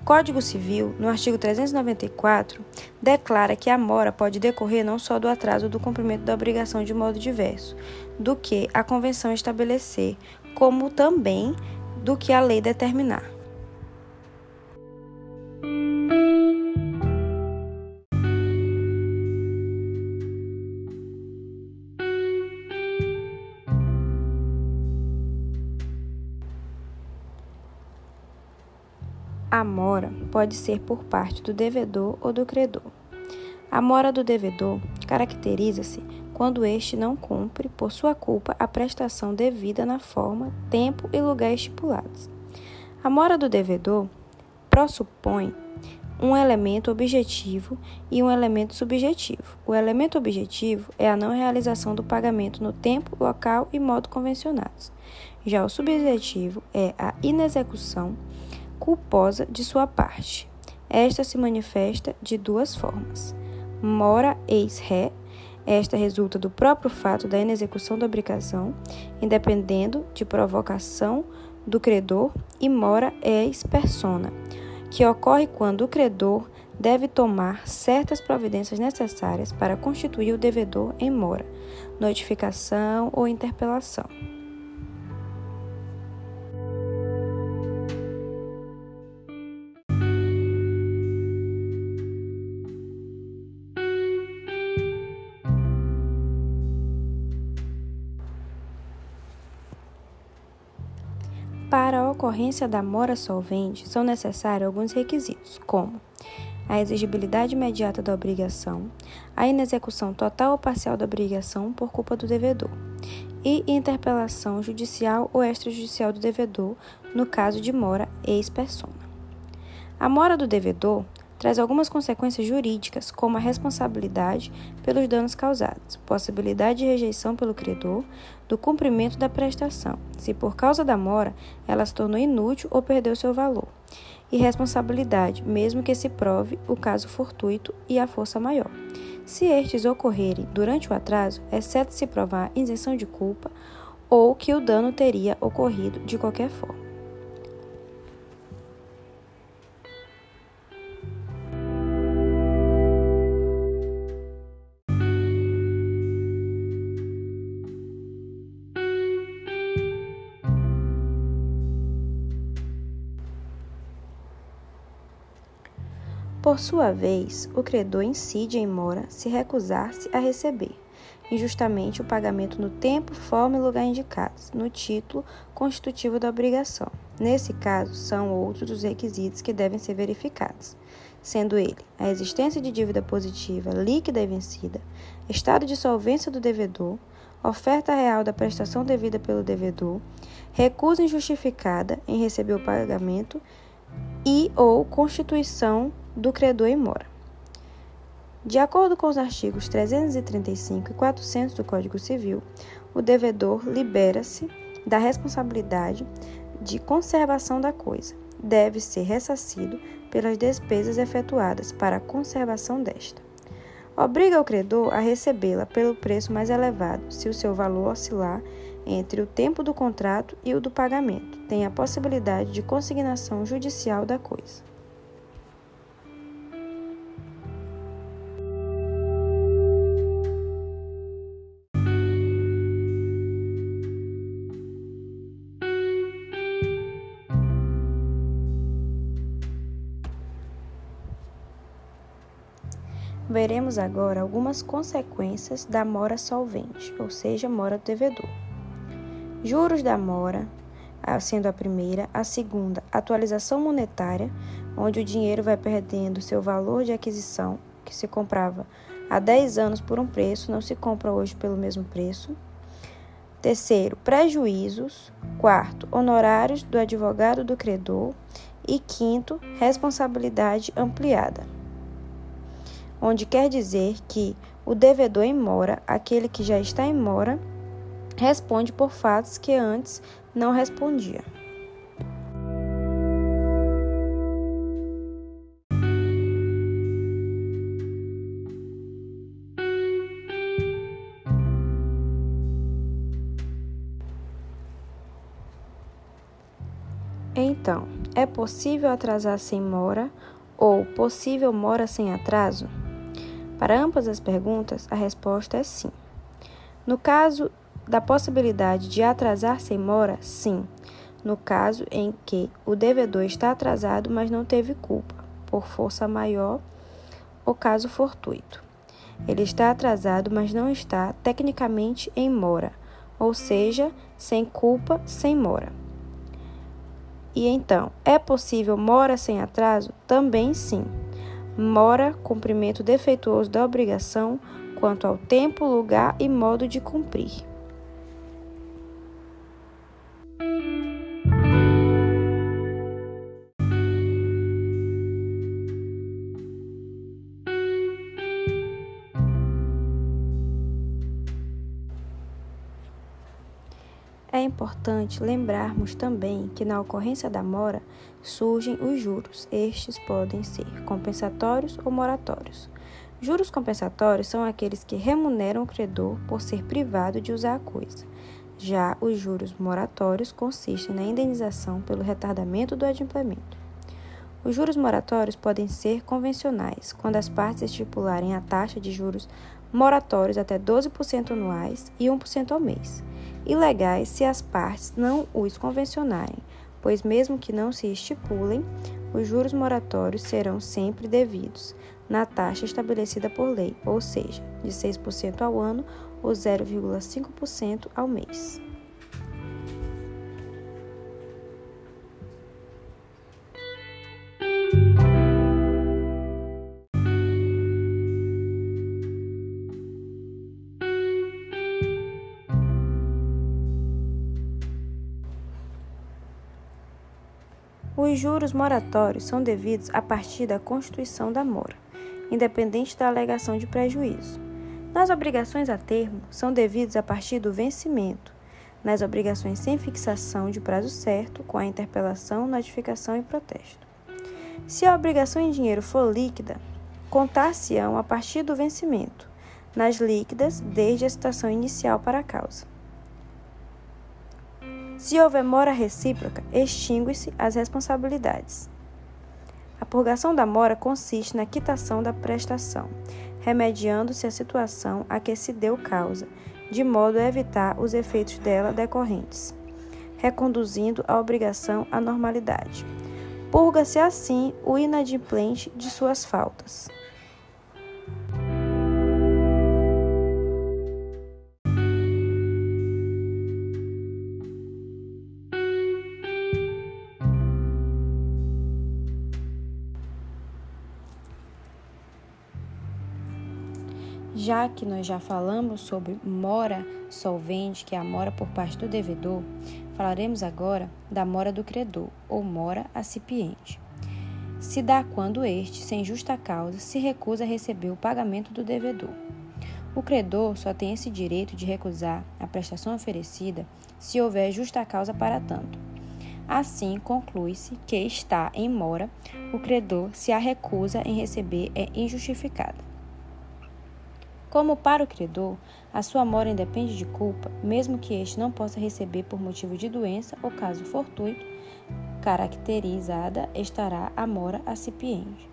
O Código Civil, no artigo 394, declara que a mora pode decorrer não só do atraso do cumprimento da obrigação de modo diverso do que a convenção estabelecer, como também do que a lei determinar. A mora pode ser por parte do devedor ou do credor. A mora do devedor caracteriza-se quando este não cumpre, por sua culpa, a prestação devida na forma, tempo e lugar estipulados. A mora do devedor pressupõe um elemento objetivo e um elemento subjetivo. O elemento objetivo é a não realização do pagamento no tempo, local e modo convencionados. Já o subjetivo é a inexecução culposa de sua parte. Esta se manifesta de duas formas: mora ex ré, esta resulta do próprio fato da inexecução da obrigação, independendo de provocação do credor, e mora ex persona, que ocorre quando o credor deve tomar certas providências necessárias para constituir o devedor em mora, notificação ou interpelação. Ocorrência da mora solvente, são necessários alguns requisitos, como a exigibilidade imediata da obrigação, a inexecução total ou parcial da obrigação por culpa do devedor e interpelação judicial ou extrajudicial do devedor no caso de mora ex-persona. A mora do devedor traz algumas consequências jurídicas, como a responsabilidade pelos danos causados, possibilidade de rejeição pelo credor do cumprimento da prestação, se por causa da mora ela se tornou inútil ou perdeu seu valor, e responsabilidade, mesmo que se prove o caso fortuito e a força maior. Se estes ocorrerem durante o atraso, exceto se provar isenção de culpa ou que o dano teria ocorrido de qualquer forma. Por sua vez, o credor incide em mora se recusar-se a receber injustamente o pagamento no tempo, forma e lugar indicados no título constitutivo da obrigação. Nesse caso, são outros os requisitos que devem ser verificados, sendo ele a existência de dívida positiva líquida e vencida, estado de solvência do devedor, oferta real da prestação devida pelo devedor, recusa injustificada em receber o pagamento e ou constituição do credor em mora. De acordo com os artigos 335 e 400 do Código Civil, o devedor libera-se da responsabilidade de conservação da coisa. Deve ser ressarcido pelas despesas efetuadas para a conservação desta. Obriga o credor a recebê-la pelo preço mais elevado, se o seu valor oscilar entre o tempo do contrato e o do pagamento. Tem a possibilidade de consignação judicial da coisa. Veremos agora algumas consequências da mora solvente, ou seja, mora do devedor. Juros da mora, sendo a primeira, a segunda, atualização monetária, onde o dinheiro vai perdendo seu valor de aquisição, que se comprava há 10 anos por um preço, não se compra hoje pelo mesmo preço. Terceiro, prejuízos. Quarto, honorários do advogado do credor. E quinto, responsabilidade ampliada onde quer dizer que o devedor em mora, aquele que já está em mora, responde por fatos que antes não respondia. Então, é possível atrasar sem mora ou possível mora sem atraso? Para ambas as perguntas, a resposta é sim. No caso da possibilidade de atrasar sem mora, sim. No caso em que o devedor está atrasado, mas não teve culpa, por força maior ou caso fortuito. Ele está atrasado, mas não está tecnicamente em mora, ou seja, sem culpa, sem mora. E então, é possível mora sem atraso? Também sim. Mora cumprimento defeituoso da obrigação quanto ao tempo, lugar e modo de cumprir. Importante lembrarmos também que na ocorrência da mora surgem os juros. Estes podem ser compensatórios ou moratórios. Juros compensatórios são aqueles que remuneram o credor por ser privado de usar a coisa. Já os juros moratórios consistem na indenização pelo retardamento do adimplemento. Os juros moratórios podem ser convencionais, quando as partes estipularem a taxa de juros moratórios até 12% anuais e 1% ao mês ilegais se as partes não os convencionarem, pois, mesmo que não se estipulem, os juros moratórios serão sempre devidos na taxa estabelecida por lei, ou seja, de 6% ao ano ou 0,5% ao mês. Os juros moratórios são devidos a partir da constituição da mora, independente da alegação de prejuízo. Nas obrigações a termo, são devidos a partir do vencimento. Nas obrigações sem fixação de prazo certo, com a interpelação, notificação e protesto. Se a obrigação em dinheiro for líquida, contar-se-ão a partir do vencimento. Nas líquidas, desde a citação inicial para a causa. Se houver mora recíproca, extingue-se as responsabilidades. A purgação da mora consiste na quitação da prestação, remediando-se a situação a que se deu causa, de modo a evitar os efeitos dela decorrentes, reconduzindo a obrigação à normalidade. Purga-se assim o inadimplente de suas faltas. Já que nós já falamos sobre mora solvente, que é a mora por parte do devedor, falaremos agora da mora do credor, ou mora acipiente. Se dá quando este, sem justa causa, se recusa a receber o pagamento do devedor. O credor só tem esse direito de recusar a prestação oferecida se houver justa causa para tanto. Assim, conclui-se que está em mora o credor se a recusa em receber é injustificada. Como para o credor, a sua mora independe de culpa, mesmo que este não possa receber por motivo de doença ou caso fortuito, caracterizada estará a mora acipiente.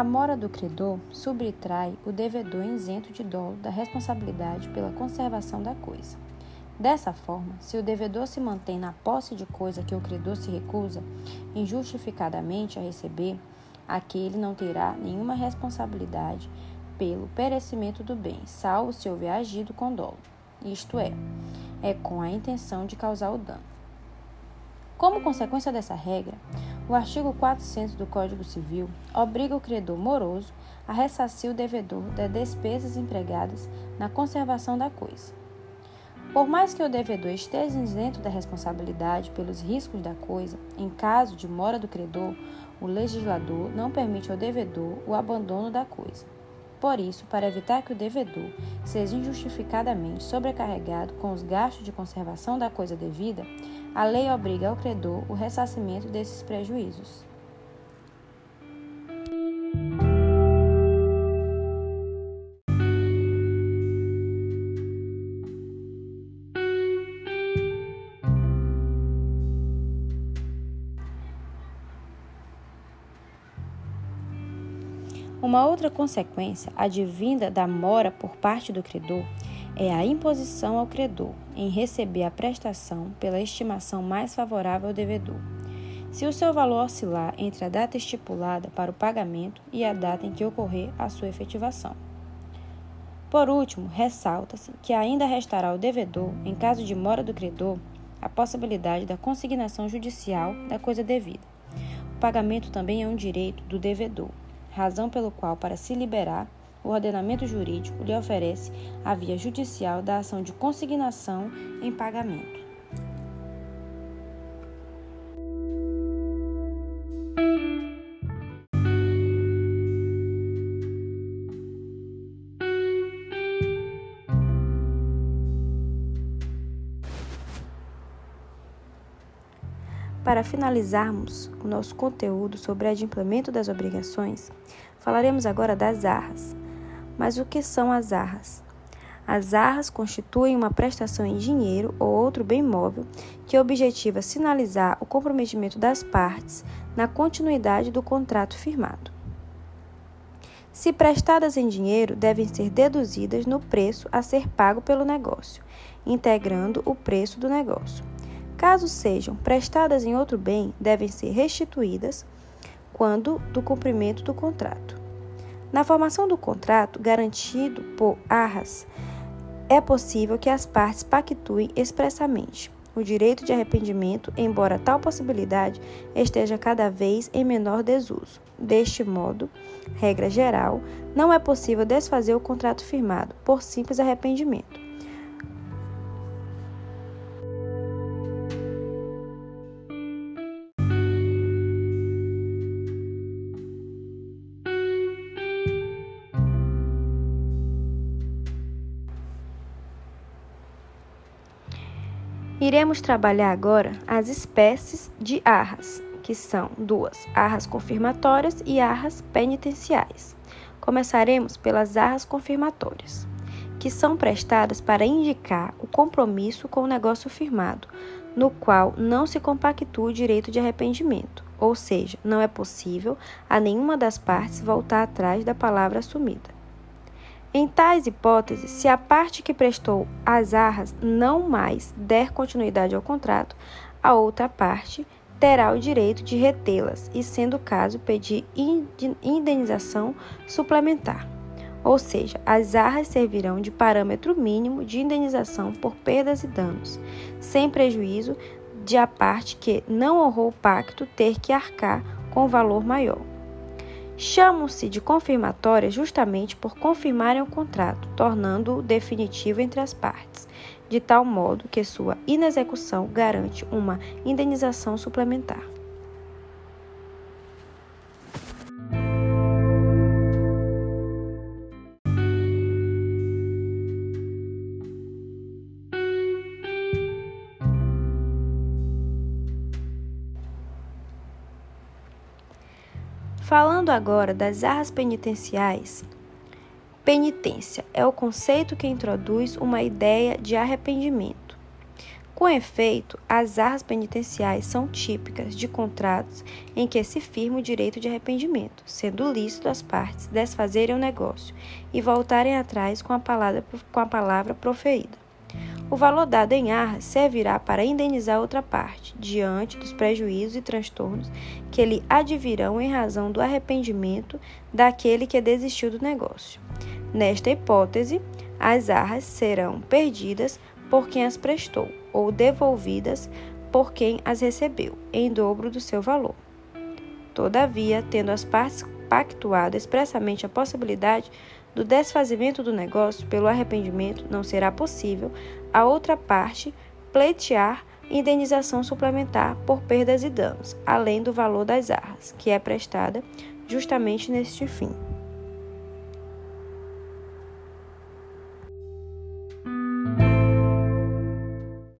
A mora do credor subtrai o devedor isento de dolo da responsabilidade pela conservação da coisa. Dessa forma, se o devedor se mantém na posse de coisa que o credor se recusa injustificadamente a receber, aquele não terá nenhuma responsabilidade pelo perecimento do bem, salvo se houver agido com dolo, isto é, é com a intenção de causar o dano. Como consequência dessa regra, o artigo 400 do Código Civil obriga o credor moroso a ressarcir o devedor das despesas empregadas na conservação da coisa. Por mais que o devedor esteja isento da responsabilidade pelos riscos da coisa, em caso de mora do credor, o legislador não permite ao devedor o abandono da coisa. Por isso, para evitar que o devedor seja injustificadamente sobrecarregado com os gastos de conservação da coisa devida, a lei obriga ao credor o ressarcimento desses prejuízos. Uma outra consequência advinda da mora por parte do credor é a imposição ao credor em receber a prestação pela estimação mais favorável ao devedor, se o seu valor oscilar entre a data estipulada para o pagamento e a data em que ocorrer a sua efetivação. Por último, ressalta-se que ainda restará ao devedor, em caso de mora do credor, a possibilidade da consignação judicial da coisa devida. O pagamento também é um direito do devedor, razão pelo qual, para se liberar, o ordenamento jurídico lhe oferece a via judicial da ação de consignação em pagamento. Para finalizarmos o nosso conteúdo sobre adimplemento das obrigações, falaremos agora das arras. Mas o que são as arras? As arras constituem uma prestação em dinheiro ou outro bem móvel que objetiva sinalizar o comprometimento das partes na continuidade do contrato firmado. Se prestadas em dinheiro, devem ser deduzidas no preço a ser pago pelo negócio, integrando o preço do negócio. Caso sejam prestadas em outro bem, devem ser restituídas quando do cumprimento do contrato. Na formação do contrato garantido por arras, é possível que as partes pactuem expressamente o direito de arrependimento, embora tal possibilidade esteja cada vez em menor desuso. Deste modo, regra geral, não é possível desfazer o contrato firmado por simples arrependimento. Iremos trabalhar agora as espécies de arras, que são duas: arras confirmatórias e arras penitenciais. Começaremos pelas arras confirmatórias, que são prestadas para indicar o compromisso com o negócio firmado, no qual não se compactua o direito de arrependimento, ou seja, não é possível a nenhuma das partes voltar atrás da palavra assumida. Em tais hipóteses, se a parte que prestou as arras não mais der continuidade ao contrato, a outra parte terá o direito de retê-las e, sendo o caso, pedir indenização suplementar. Ou seja, as arras servirão de parâmetro mínimo de indenização por perdas e danos, sem prejuízo de a parte que não honrou o pacto ter que arcar com valor maior chamam-se de confirmatórias justamente por confirmarem o contrato, tornando-o definitivo entre as partes, de tal modo que sua inexecução garante uma indenização suplementar. Falando agora das arras penitenciais, penitência é o conceito que introduz uma ideia de arrependimento. Com efeito, as arras penitenciais são típicas de contratos em que se firma o direito de arrependimento, sendo lícito as partes desfazerem o negócio e voltarem atrás com a palavra, com a palavra proferida. O valor dado em arras servirá para indenizar outra parte, diante dos prejuízos e transtornos que lhe advirão em razão do arrependimento daquele que desistiu do negócio. Nesta hipótese, as arras serão perdidas por quem as prestou ou devolvidas por quem as recebeu, em dobro do seu valor. Todavia, tendo as partes pactuado expressamente a possibilidade do desfazimento do negócio pelo arrependimento, não será possível a outra parte pleitear indenização suplementar por perdas e danos, além do valor das arras, que é prestada justamente neste fim.